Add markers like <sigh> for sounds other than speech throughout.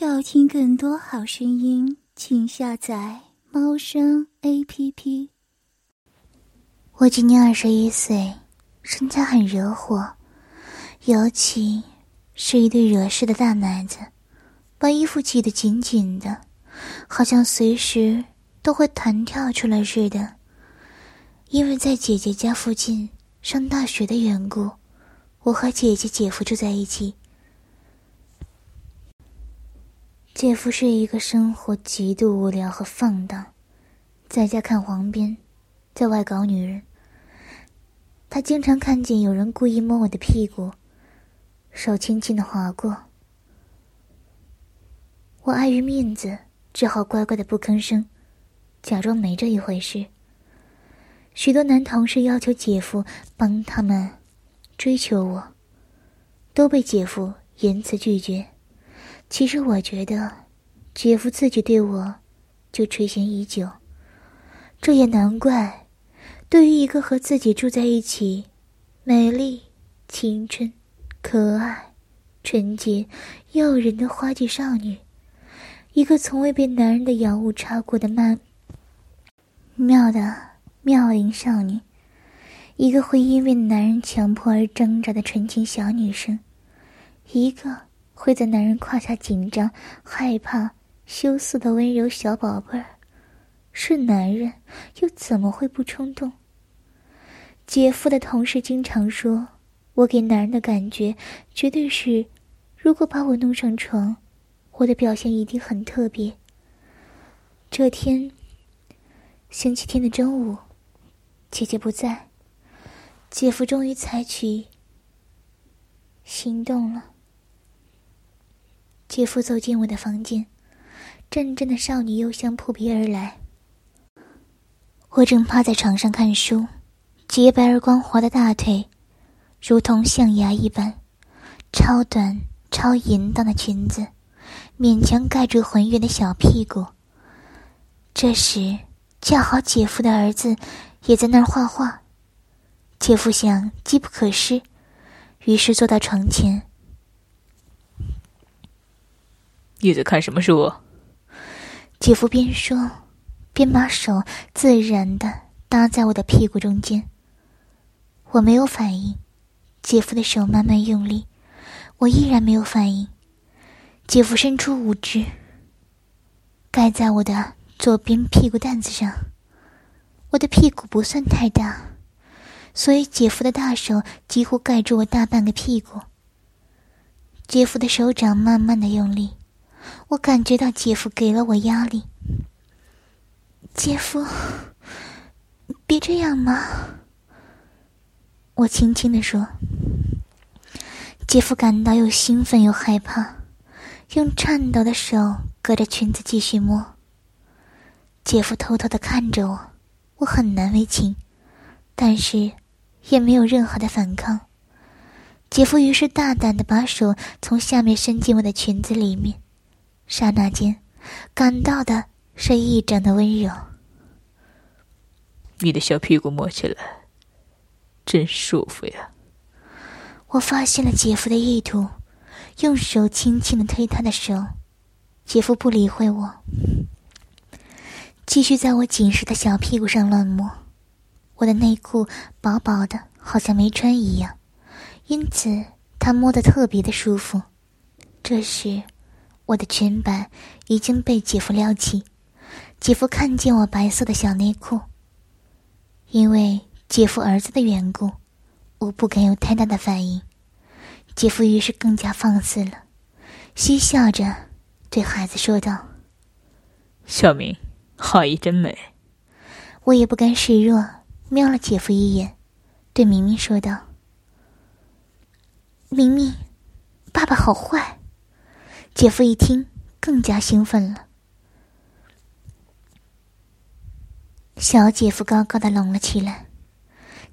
要听更多好声音，请下载猫声 A P P。我今年二十一岁，身材很惹火，尤其是一对惹事的大奶子，把衣服系得紧紧的，好像随时都会弹跳出来似的。因为在姐姐家附近上大学的缘故，我和姐姐、姐夫住在一起。姐夫是一个生活极度无聊和放荡，在家看黄片，在外搞女人。他经常看见有人故意摸我的屁股，手轻轻的划过。我碍于面子，只好乖乖的不吭声，假装没这一回事。许多男同事要求姐夫帮他们追求我，都被姐夫严词拒绝。其实我觉得，姐夫自己对我就垂涎已久。这也难怪，对于一个和自己住在一起、美丽、青春、可爱、纯洁、诱人的花季少女，一个从未被男人的阳物插过的曼妙的妙龄少女，一个会因为男人强迫而挣扎的纯情小女生，一个。会在男人胯下紧张、害怕、羞涩的温柔小宝贝儿，是男人又怎么会不冲动？姐夫的同事经常说，我给男人的感觉绝对是，如果把我弄上床，我的表现一定很特别。这天，星期天的中午，姐姐不在，姐夫终于采取行动了。姐夫走进我的房间，阵阵的少女幽香扑鼻而来。我正趴在床上看书，洁白而光滑的大腿，如同象牙一般，超短、超淫荡的裙子，勉强盖住浑圆的小屁股。这时，恰好姐夫的儿子也在那儿画画。姐夫想机不可失，于是坐到床前。你在看什么书？姐夫边说，边把手自然的搭在我的屁股中间。我没有反应，姐夫的手慢慢用力，我依然没有反应。姐夫伸出五指，盖在我的左边屁股蛋子上。我的屁股不算太大，所以姐夫的大手几乎盖住我大半个屁股。姐夫的手掌慢慢的用力。我感觉到姐夫给了我压力。姐夫，别这样嘛！我轻轻的说。姐夫感到又兴奋又害怕，用颤抖的手隔着裙子继续摸。姐夫偷偷的看着我，我很难为情，但是也没有任何的反抗。姐夫于是大胆的把手从下面伸进我的裙子里面。刹那间，感到的是一整的温柔。你的小屁股摸起来真舒服呀！我发现了姐夫的意图，用手轻轻的推他的手。姐夫不理会我，继续在我紧实的小屁股上乱摸。我的内裤薄薄的，好像没穿一样，因此他摸得特别的舒服。这时。我的裙摆已经被姐夫撩起，姐夫看见我白色的小内裤。因为姐夫儿子的缘故，我不敢有太大的反应。姐夫于是更加放肆了，嬉笑着对孩子说道：“小明，画意真美。”我也不甘示弱，瞄了姐夫一眼，对明明说道：“明明，爸爸好坏。”姐夫一听，更加兴奋了。小姐夫高高的拢了起来，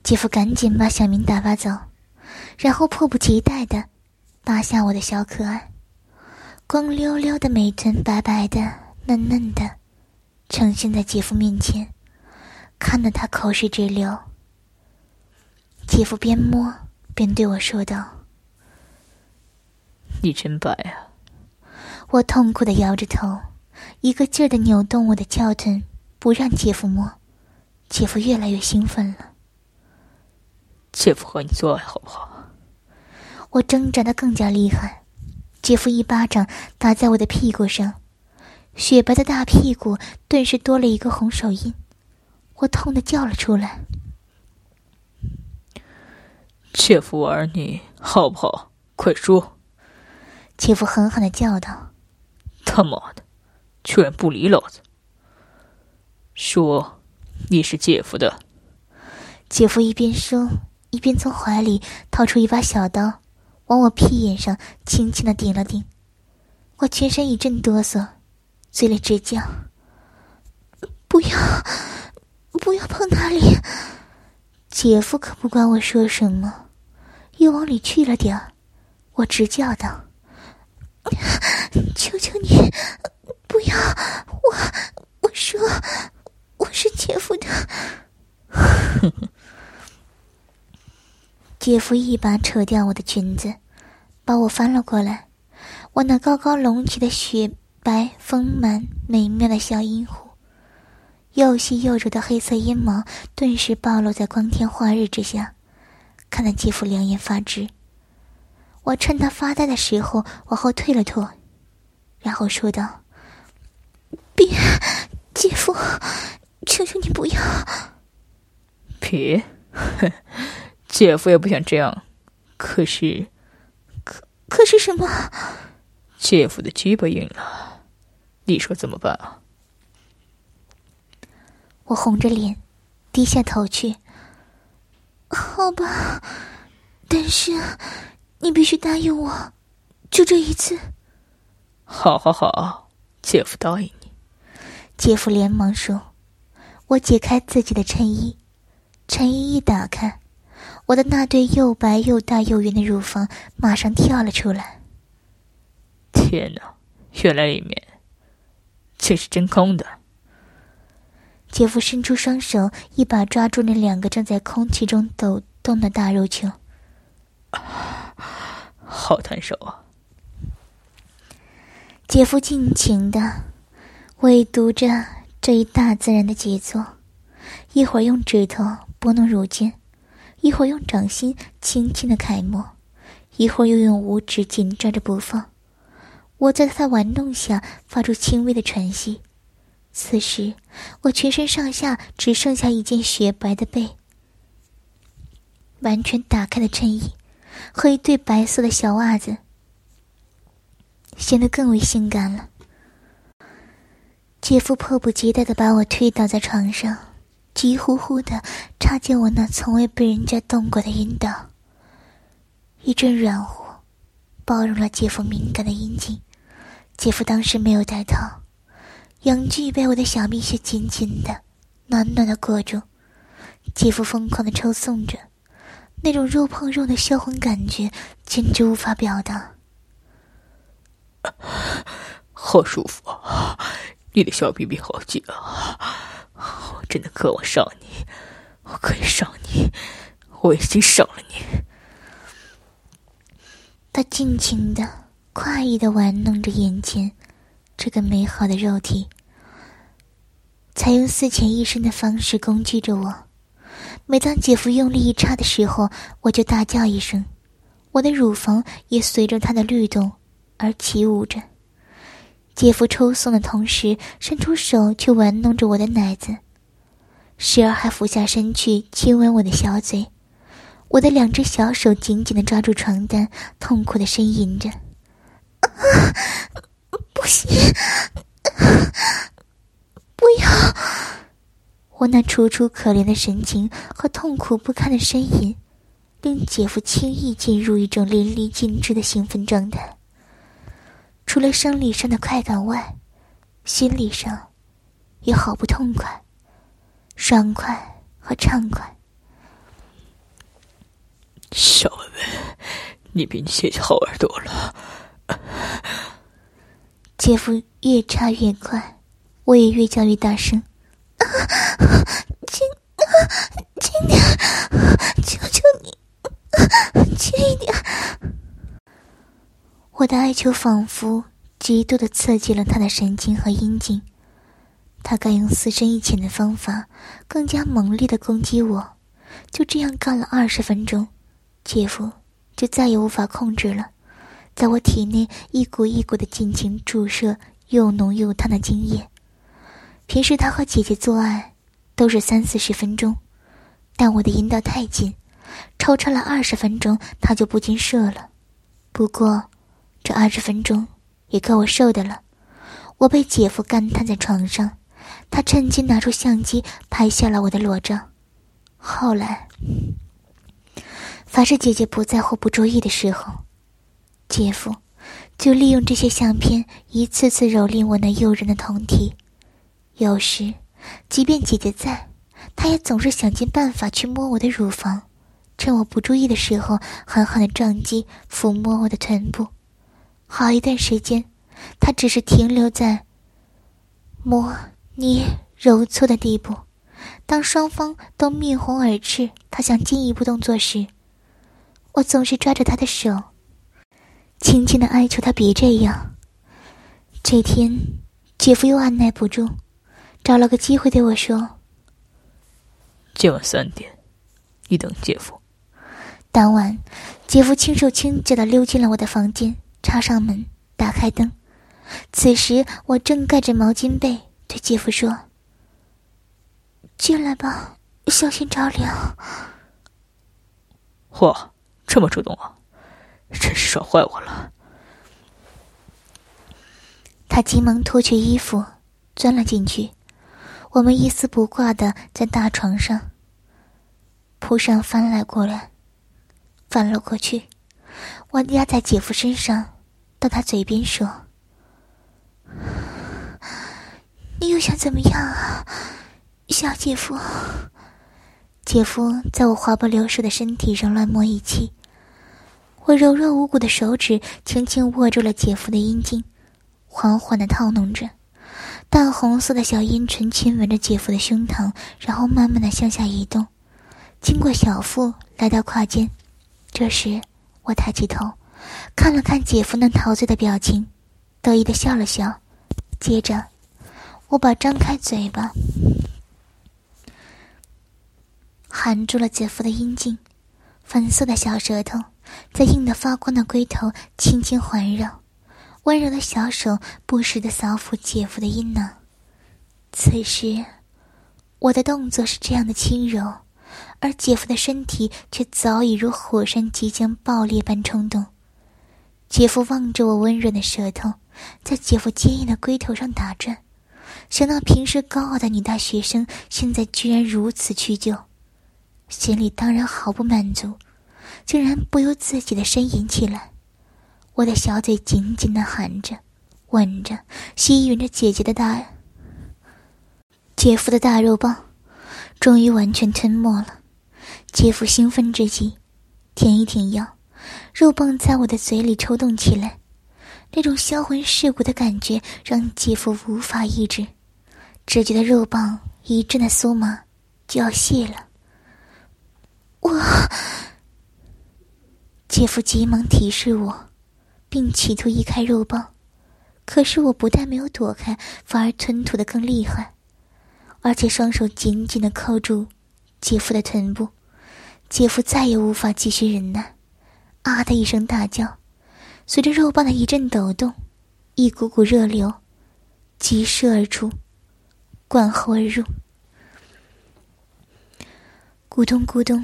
姐夫赶紧把小明打发走，然后迫不及待的扒下我的小可爱，光溜溜的美臀，白白的、嫩嫩的，呈现在姐夫面前，看得他口水直流。姐夫边摸边对我说道：“你真白啊。”我痛苦的摇着头，一个劲儿的扭动我的翘臀，不让姐夫摸。姐夫越来越兴奋了。姐夫和你做爱好不好？我挣扎的更加厉害。姐夫一巴掌打在我的屁股上，雪白的大屁股顿时多了一个红手印。我痛的叫了出来。姐夫玩你好不好？快说！姐夫狠狠的叫道：“他妈的，居然不理老子！说你是姐夫的。”姐夫一边说，一边从怀里掏出一把小刀，往我屁眼上轻轻的顶了顶。我全身一阵哆嗦，嘴里直叫：“不要，不要碰那里！”姐夫可不管我说什么，又往里去了点。我直叫道。求求你，不要！我我说我是姐夫的。<laughs> 姐夫一把扯掉我的裙子，把我翻了过来。我那高高隆起的雪白丰满美妙的小阴户，又细又柔的黑色阴毛，顿时暴露在光天化日之下，看得姐夫两眼发直。我趁他发呆的时候往后退了退，然后说道：“别，姐夫，求求你不要。”别，<laughs> 姐夫也不想这样，可是，可可是什么？姐夫的鸡巴硬了，你说怎么办啊？我红着脸，低下头去。好吧，但是。你必须答应我，就这一次。好，好，好，姐夫答应你。姐夫连忙说：“我解开自己的衬衣，衬衣一打开，我的那对又白又大又圆的乳房马上跳了出来。天哪，原来里面却是真空的。”姐夫伸出双手，一把抓住那两个正在空气中抖动的大肉球。好烫手啊！姐夫尽情的唯读着这一大自然的杰作，一会儿用指头拨弄乳尖，一会儿用掌心轻轻的揩抹，一会儿又用五指紧抓着不放。我在他玩弄下发出轻微的喘息。此时，我全身上下只剩下一件雪白的被，完全打开的衬衣。和一对白色的小袜子，显得更为性感了。姐夫迫不及待的把我推倒在床上，急呼呼的插进我那从未被人家动过的阴道。一阵软乎，包容了姐夫敏感的阴茎。姐夫当时没有戴套，阳具被我的小蜜穴紧紧的、暖暖的裹住。姐夫疯狂的抽送着。那种肉碰肉的销魂感觉，简直无法表达。<laughs> 好舒服！你的小臂臂好紧啊！我真的渴望上你，我可以上你，我已经上了你。他尽情的、快意的玩弄着眼前这个美好的肉体，采用四浅一伸的方式攻击着我。每当姐夫用力一插的时候，我就大叫一声，我的乳房也随着他的律动而起舞着。姐夫抽送的同时，伸出手去玩弄着我的奶子，时而还俯下身去亲吻我的小嘴。我的两只小手紧紧的抓住床单，痛苦的呻吟着：“，<laughs> 不行，不要！”我那楚楚可怜的神情和痛苦不堪的呻吟，令姐夫轻易进入一种淋漓尽致的兴奋状态。除了生理上的快感外，心理上也好不痛快、爽快和畅快。小妹妹，你比你姐姐好玩多了。姐夫越插越快，我也越叫越大声。轻，<laughs> 轻点，求求你，轻一点。我的哀求仿佛极度的刺激了他的神经和阴茎。他敢用死深一浅的方法，更加猛烈的攻击我。就这样干了二十分钟，姐夫就再也无法控制了，在我体内一股一股的尽情注射又浓又烫的精液。平时他和姐姐做爱，都是三四十分钟，但我的阴道太紧，超超了二十分钟，他就不禁射了。不过，这二十分钟也够我受的了。我被姐夫干瘫在床上，他趁机拿出相机拍下了我的裸照。后来，凡是姐姐不在或不注意的时候，姐夫就利用这些相片一次次蹂躏我那诱人的酮体。有时，即便姐姐在，他也总是想尽办法去摸我的乳房。趁我不注意的时候，狠狠的撞击、抚摸我的臀部。好一段时间，他只是停留在摸、捏、揉搓的地步。当双方都面红耳赤，他想进一步动作时，我总是抓着他的手，轻轻的哀求他别这样。这天，姐夫又按耐不住，找了个机会对我说：“今晚三点，你等姐夫。”当晚，姐夫轻手轻脚的溜进了我的房间，插上门，打开灯。此时，我正盖着毛巾被，对姐夫说：“进来吧，小心着凉。”嚯，这么主动啊！真是耍坏我了。他急忙脱去衣服，钻了进去。我们一丝不挂的在大床上铺上翻来过来。翻了过去，我压在姐夫身上，到他嘴边说：“你又想怎么样啊，小姐夫？”姐夫在我滑不溜手的身体上乱摸一气，我柔弱无骨的手指轻轻握住了姐夫的阴茎，缓缓的套弄着，淡红色的小阴唇亲吻着姐夫的胸膛，然后慢慢的向下移动，经过小腹来到胯间。这时，我抬起头，看了看姐夫那陶醉的表情，得意的笑了笑。接着，我把张开嘴巴含住了姐夫的阴茎，粉色的小舌头在硬得发光的龟头轻轻环绕，温柔的小手不时的扫抚姐夫的阴囊。此时，我的动作是这样的轻柔。而姐夫的身体却早已如火山即将爆裂般冲动。姐夫望着我温润的舌头，在姐夫坚硬的龟头上打转，想到平时高傲的女大学生现在居然如此屈就，心里当然毫不满足，竟然不由自己的呻吟起来。我的小嘴紧紧的含着，吻着，吸吮着姐姐的大，姐夫的大肉棒。终于完全吞没了，姐夫兴奋之极，舔一舔腰，肉棒在我的嘴里抽动起来，那种销魂蚀骨的感觉让姐夫无法抑制，只觉得肉棒一阵的酥麻，就要泄了。我，姐夫急忙提示我，并企图移开肉棒，可是我不但没有躲开，反而吞吐的更厉害。而且双手紧紧的扣住姐夫的臀部，姐夫再也无法继续忍耐，啊的一声大叫，随着肉棒的一阵抖动，一股股热流急射而出，灌喉而入，咕咚咕咚，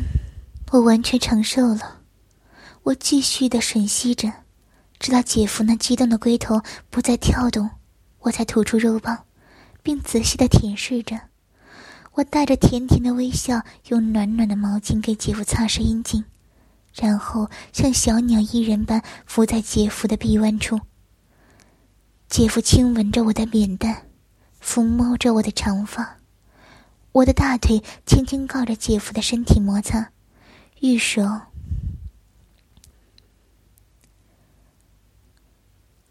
我完全承受了，我继续的吮吸着，直到姐夫那激动的龟头不再跳动，我才吐出肉棒，并仔细的舔舐着。我带着甜甜的微笑，用暖暖的毛巾给姐夫擦拭阴茎，然后像小鸟依人般伏在姐夫的臂弯处。姐夫亲吻着我的脸蛋，抚摸着我的长发，我的大腿轻轻靠着姐夫的身体摩擦，玉手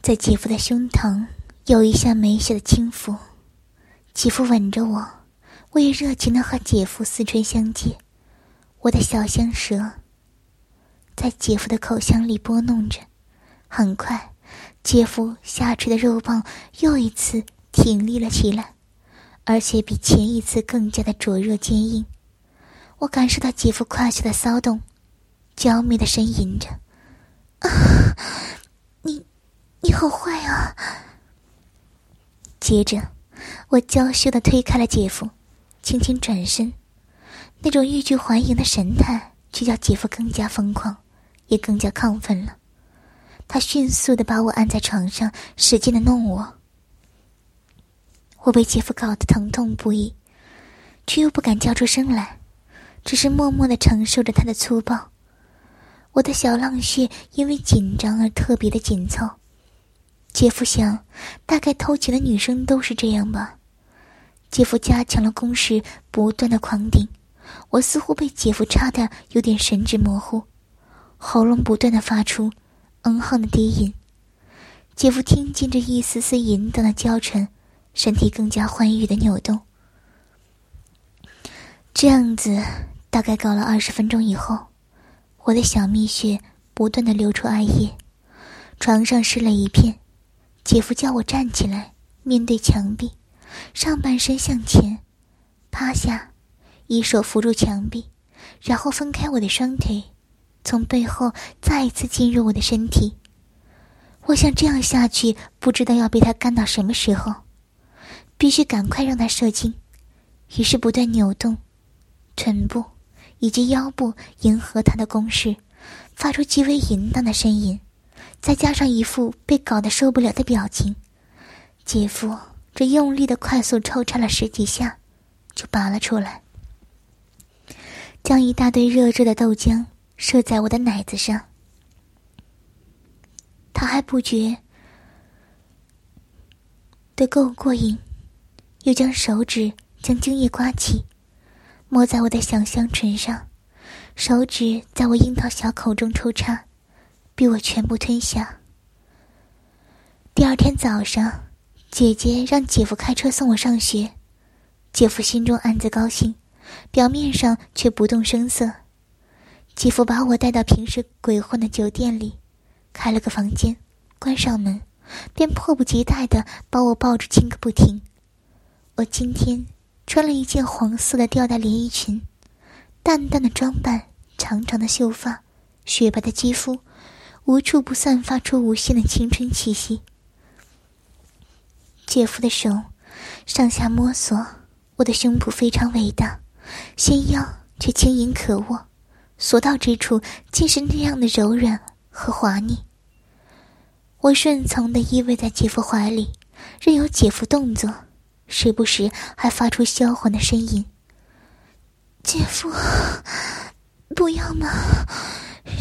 在姐夫的胸膛有一下没下的轻抚，姐夫吻着我。我也热情的和姐夫四唇相接，我的小香舌在姐夫的口腔里拨弄着，很快，姐夫下垂的肉棒又一次挺立了起来，而且比前一次更加的灼热坚硬。我感受到姐夫胯下的骚动，娇媚的呻吟着：“啊，你，你好坏啊！”接着，我娇羞的推开了姐夫，轻轻转身，那种欲拒还迎的神态，却叫姐夫更加疯狂，也更加亢奋了。他迅速的把我按在床上，使劲的弄我。我被姐夫搞得疼痛不已，却又不敢叫出声来。只是默默的承受着他的粗暴，我的小浪穴因为紧张而特别的紧凑。姐夫想，大概偷情的女生都是这样吧。姐夫加强了攻势，不断的狂顶，我似乎被姐夫插的有点神志模糊，喉咙不断的发出“嗯哼”的低吟。姐夫听见这一丝丝淫荡的娇嗔，身体更加欢愉的扭动。这样子。大概搞了二十分钟以后，我的小蜜穴不断的流出艾叶，床上湿了一片。姐夫叫我站起来，面对墙壁，上半身向前，趴下，一手扶住墙壁，然后分开我的双腿，从背后再一次进入我的身体。我想这样下去，不知道要被他干到什么时候，必须赶快让他射精，于是不断扭动，臀部。以及腰部迎合他的攻势，发出极为淫荡的呻吟，再加上一副被搞得受不了的表情，姐夫这用力的快速抽插了十几下，就拔了出来，将一大堆热热的豆浆射在我的奶子上。他还不觉得够过瘾，又将手指将精液刮起。摸在我的小香唇上，手指在我樱桃小口中抽插，逼我全部吞下。第二天早上，姐姐让姐夫开车送我上学，姐夫心中暗自高兴，表面上却不动声色。姐夫把我带到平时鬼混的酒店里，开了个房间，关上门，便迫不及待的把我抱着亲个不停。我今天。穿了一件黄色的吊带连衣裙，淡淡的装扮，长长的秀发，雪白的肌肤，无处不散发出无限的青春气息。姐夫的手上下摸索，我的胸脯非常伟大，纤腰却轻盈可握，所到之处竟是那样的柔软和滑腻。我顺从的依偎在姐夫怀里，任由姐夫动作。时不时还发出销魂的呻吟。姐夫，不要嘛，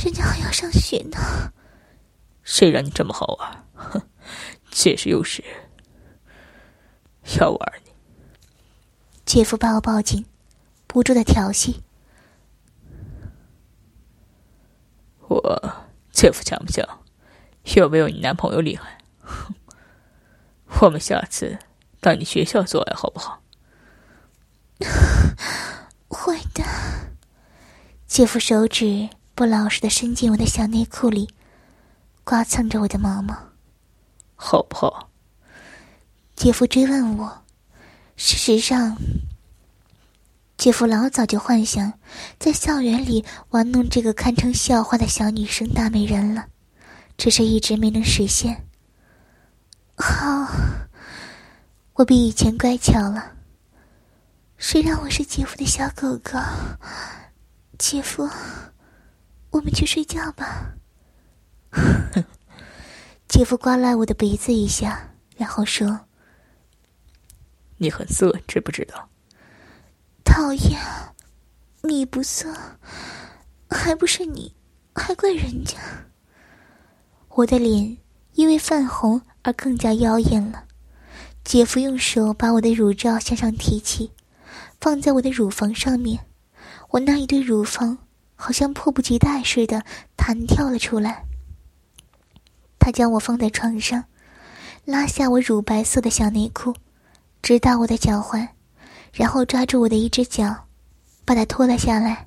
人家还要上学呢。谁让你这么好玩？哼，姐是又是要玩你。姐夫把我抱紧，不住的调戏。我姐夫强不强？有没有你男朋友厉害？哼，我们下次。到你学校做爱好不好？<laughs> 会的。姐夫手指不老实的伸进我的小内裤里，刮蹭着我的毛毛，好不好？姐夫追问我。事实上，姐夫老早就幻想在校园里玩弄这个堪称笑话的小女生大美人了，只是一直没能实现。好。我比以前乖巧了。谁让我是姐夫的小狗狗？姐夫，我们去睡觉吧。<laughs> 姐夫刮了我的鼻子一下，然后说：“你很色，知不知道？”讨厌，你不色，还不是你，还怪人家。我的脸因为泛红而更加妖艳了。姐夫用手把我的乳罩向上提起，放在我的乳房上面，我那一对乳房好像迫不及待似的弹跳了出来。他将我放在床上，拉下我乳白色的小内裤，直到我的脚踝，然后抓住我的一只脚，把它脱了下来。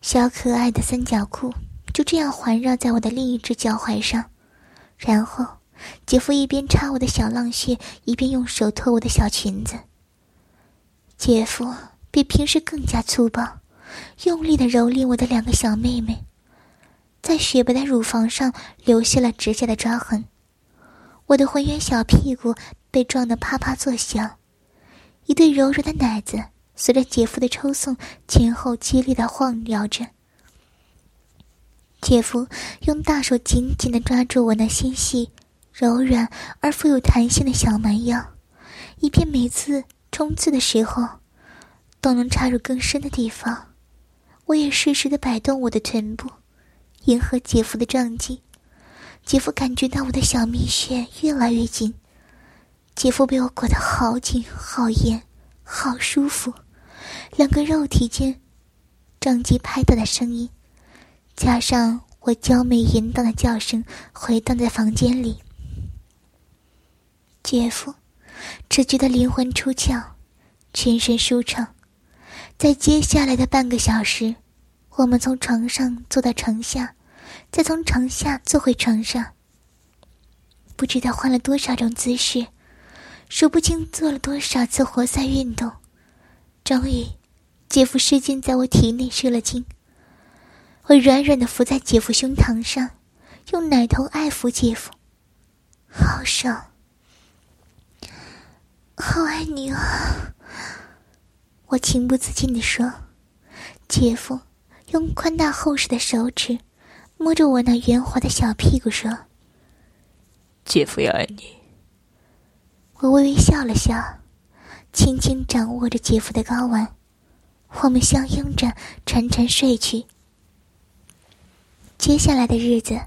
小可爱的三角裤就这样环绕在我的另一只脚踝上，然后，姐夫一边插我的小浪穴，一边用手托我的小裙子。姐夫比平时更加粗暴，用力的蹂躏我的两个小妹妹，在雪白的乳房上留下了指甲的抓痕。我的浑圆小屁股被撞得啪啪作响，一对柔软的奶子随着姐夫的抽送前后激烈的晃摇着。姐夫用大手紧紧的抓住我那纤细、柔软而富有弹性的小蛮腰，以便每次冲刺的时候都能插入更深的地方。我也适时的摆动我的臀部，迎合姐夫的撞击。姐夫感觉到我的小蜜穴越来越紧，姐夫被我裹得好紧、好严、好舒服，两个肉体间撞击拍打的声音。加上我娇媚淫荡的叫声回荡在房间里，姐夫只觉得灵魂出窍，全身舒畅。在接下来的半个小时，我们从床上坐到床下，再从床下坐回床上。不知道换了多少种姿势，数不清做了多少次活塞运动，终于，姐夫失禁在我体内射了精。我软软的伏在姐夫胸膛上，用奶头爱抚姐夫，好爽，好爱你啊！我情不自禁地说。姐夫用宽大厚实的手指摸着我那圆滑的小屁股说：“姐夫也爱你。”我微微笑了笑，轻轻掌握着姐夫的睾丸，我们相拥着沉沉睡去。接下来的日子，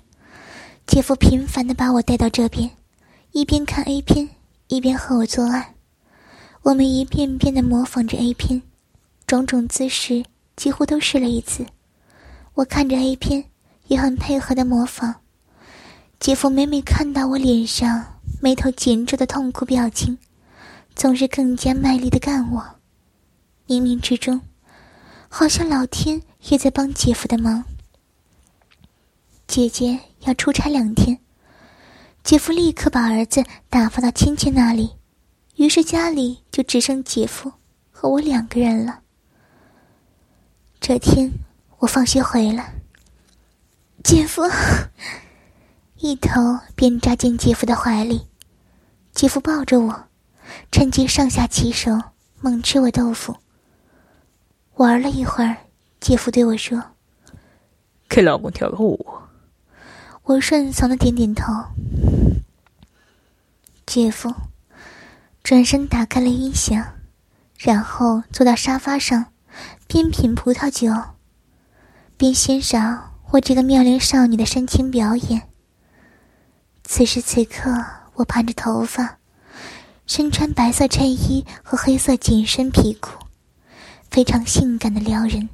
姐夫频繁的把我带到这边，一边看 A 片，一边和我做爱。我们一遍遍的模仿着 A 片，种种姿势几乎都试了一次。我看着 A 片，也很配合的模仿。姐夫每每看到我脸上眉头紧皱的痛苦表情，总是更加卖力的干我。冥冥之中，好像老天也在帮姐夫的忙。姐姐要出差两天，姐夫立刻把儿子打发到亲戚那里，于是家里就只剩姐夫和我两个人了。这天我放学回来，姐夫 <laughs> 一头便扎进姐夫的怀里，姐夫抱着我，趁机上下其手猛吃我豆腐。玩了一会儿，姐夫对我说：“给老公跳个舞。”我顺从的点点头。姐夫转身打开了音响，然后坐到沙发上，边品葡萄酒，边欣赏我这个妙龄少女的深情表演。此时此刻，我盘着头发，身穿白色衬衣和黑色紧身皮裤，非常性感的撩人。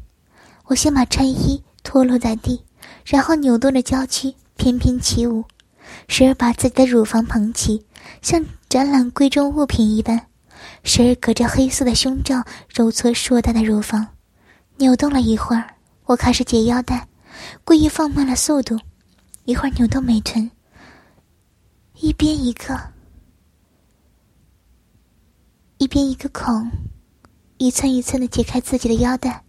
我先把衬衣脱落在地，然后扭动着娇躯。翩翩起舞，时而把自己的乳房捧起，像展览贵重物品一般；时而隔着黑色的胸罩揉搓硕大的乳房，扭动了一会儿，我开始解腰带，故意放慢了速度，一会儿扭动美臀，一边一个，一边一个孔，一寸一寸的解开自己的腰带，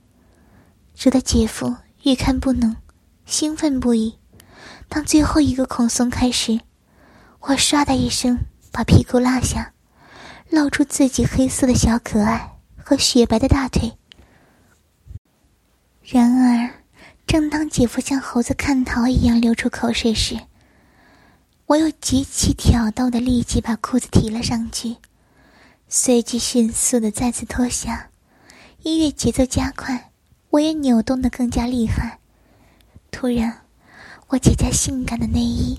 惹得姐夫欲看不能，兴奋不已。当最后一个孔松开时，我唰的一声把屁股落下，露出自己黑色的小可爱和雪白的大腿。然而，正当姐夫像猴子看桃一样流出口水时，我又极其挑逗的立即把裤子提了上去，随即迅速的再次脱下。音乐节奏加快，我也扭动的更加厉害。突然。我姐姐性感的内衣，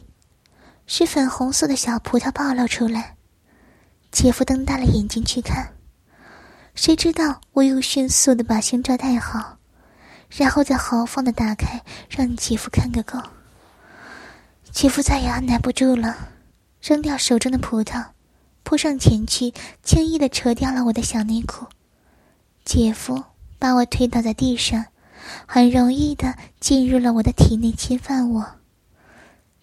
是粉红色的小葡萄暴露出来。姐夫瞪大了眼睛去看，谁知道我又迅速的把胸罩戴好，然后再豪放的打开，让姐夫看个够。姐夫再也按耐不住了，扔掉手中的葡萄，扑上前去，轻易的扯掉了我的小内裤。姐夫把我推倒在地上。很容易的进入了我的体内，侵犯我。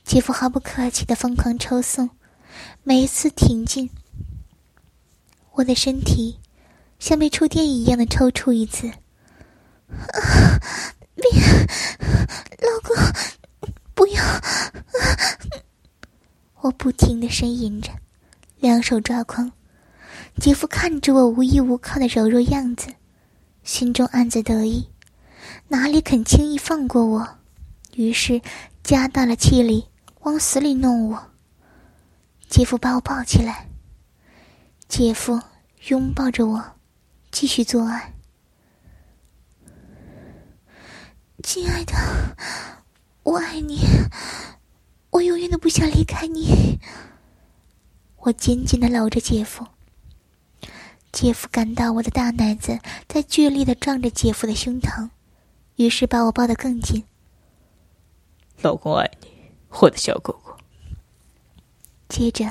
姐夫毫不客气的疯狂抽送，每一次挺进，我的身体像被触电一样的抽搐一次。啊！<laughs> 别，老公，不要！我不停的呻吟着，两手抓狂。姐夫看着我无依无靠的柔弱样子，心中暗自得意，哪里肯轻易放过我？于是加大了气力。往死里弄我！姐夫把我抱起来，姐夫拥抱着我，继续做爱。亲爱的，我爱你，我永远都不想离开你。我紧紧的搂着姐夫，姐夫感到我的大奶子在剧烈的撞着姐夫的胸膛，于是把我抱得更紧。老公爱你。我的小狗狗。接着，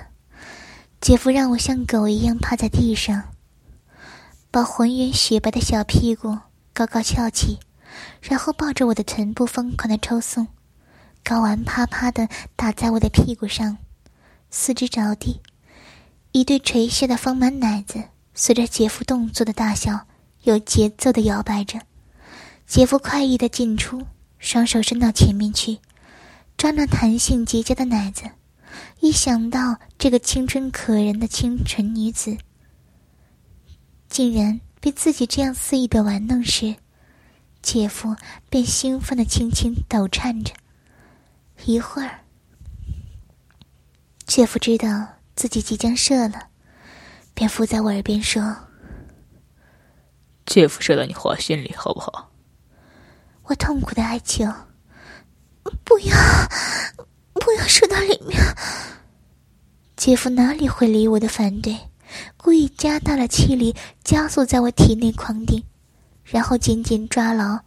姐夫让我像狗一样趴在地上，把浑圆雪白的小屁股高高翘起，然后抱着我的臀部疯狂的抽送，睾丸啪啪的打在我的屁股上，四肢着地，一对垂下的丰满奶子随着姐夫动作的大小有节奏的摇摆着。姐夫快意的进出，双手伸到前面去。抓那弹性极佳的奶子，一想到这个青春可人的清纯女子，竟然被自己这样肆意的玩弄时，姐夫便兴奋的轻轻抖颤着。一会儿，姐夫知道自己即将射了，便附在我耳边说：“姐夫射到你花心里，好不好？”我痛苦的哀求。不要，不要射到里面！姐夫哪里会理我的反对，故意加大了气力，加速在我体内狂顶，然后紧紧抓牢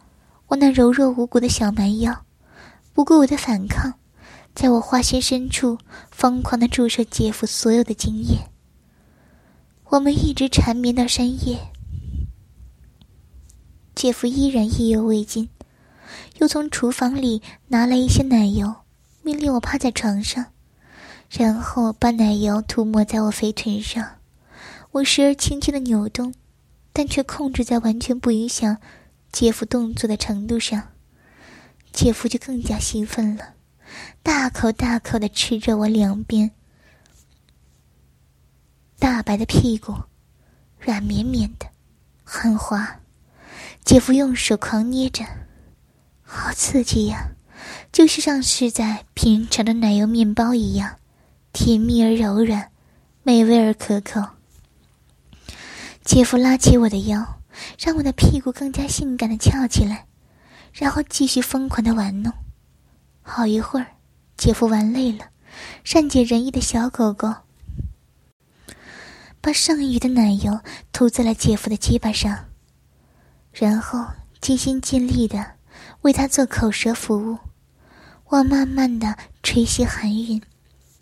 我那柔弱无骨的小蛮腰，不顾我的反抗，在我花心深处疯狂的注射姐夫所有的精液。我们一直缠绵到深夜，姐夫依然意犹未尽。又从厨房里拿来一些奶油，命令我趴在床上，然后把奶油涂抹在我肥臀上。我时而轻轻的扭动，但却控制在完全不影响姐夫动作的程度上。姐夫就更加兴奋了，大口大口的吃着我两边大白的屁股，软绵绵的，很滑。姐夫用手狂捏着。好刺激呀，就是像是在品尝的奶油面包一样，甜蜜而柔软，美味而可口。姐夫拉起我的腰，让我的屁股更加性感的翘起来，然后继续疯狂的玩弄。好一会儿，姐夫玩累了，善解人意的小狗狗把剩余的奶油涂在了姐夫的鸡巴上，然后尽心尽力的。为他做口舌服务，我慢慢的吹息含云，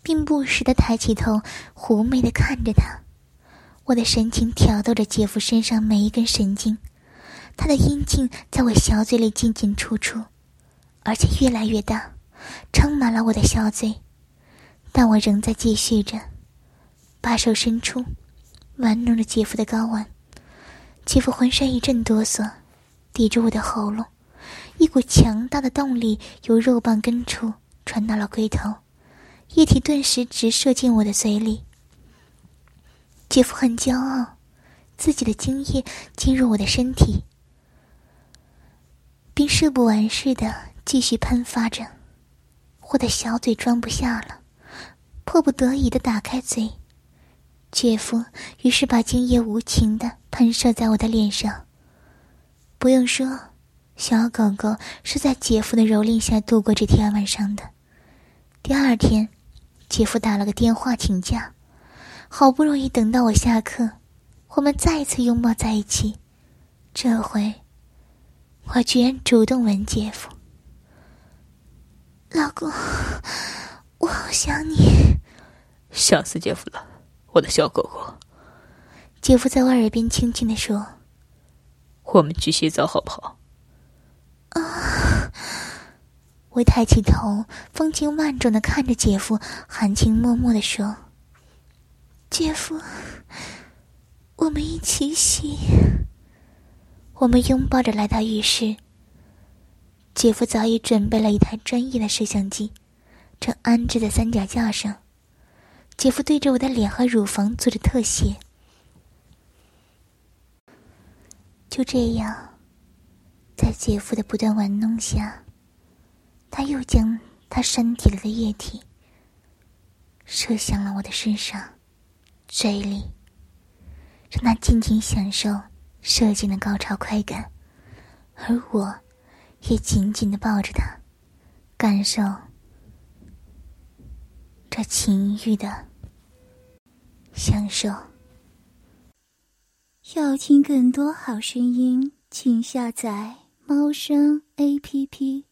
并不时的抬起头，狐媚的看着他。我的神情挑逗着姐夫身上每一根神经，他的阴茎在我小嘴里进进出出，而且越来越大，撑满了我的小嘴。但我仍在继续着，把手伸出，玩弄着姐夫的睾丸。姐夫浑身一阵哆嗦，抵住我的喉咙。一股强大的动力由肉棒根处传到了龟头，液体顿时直射进我的嘴里。姐夫很骄傲，自己的精液进入我的身体，并射不完似的继续喷发着。我的小嘴装不下了，迫不得已的打开嘴。姐夫于是把精液无情的喷射在我的脸上。不用说。小狗狗是在姐夫的蹂躏下度过这天晚上的。第二天，姐夫打了个电话请假，好不容易等到我下课，我们再一次拥抱在一起。这回，我居然主动吻姐夫。老公，我好想你，想死姐夫了，我的小狗狗。姐夫在我耳边轻轻的说：“我们去洗澡好不好？”啊我抬起头，风情万种的看着姐夫，含情脉脉的说：“姐夫，我们一起洗。”我们拥抱着来到浴室。姐夫早已准备了一台专业的摄像机，正安置在三脚架上。姐夫对着我的脸和乳房做着特写。就这样，在姐夫的不断玩弄下，他又将他身体里的液体射向了我的身上、嘴里，让他尽情享受射精的高潮快感，而我。也紧紧的抱着他，感受这情欲的享受。要听更多好声音，请下载猫声 A P P。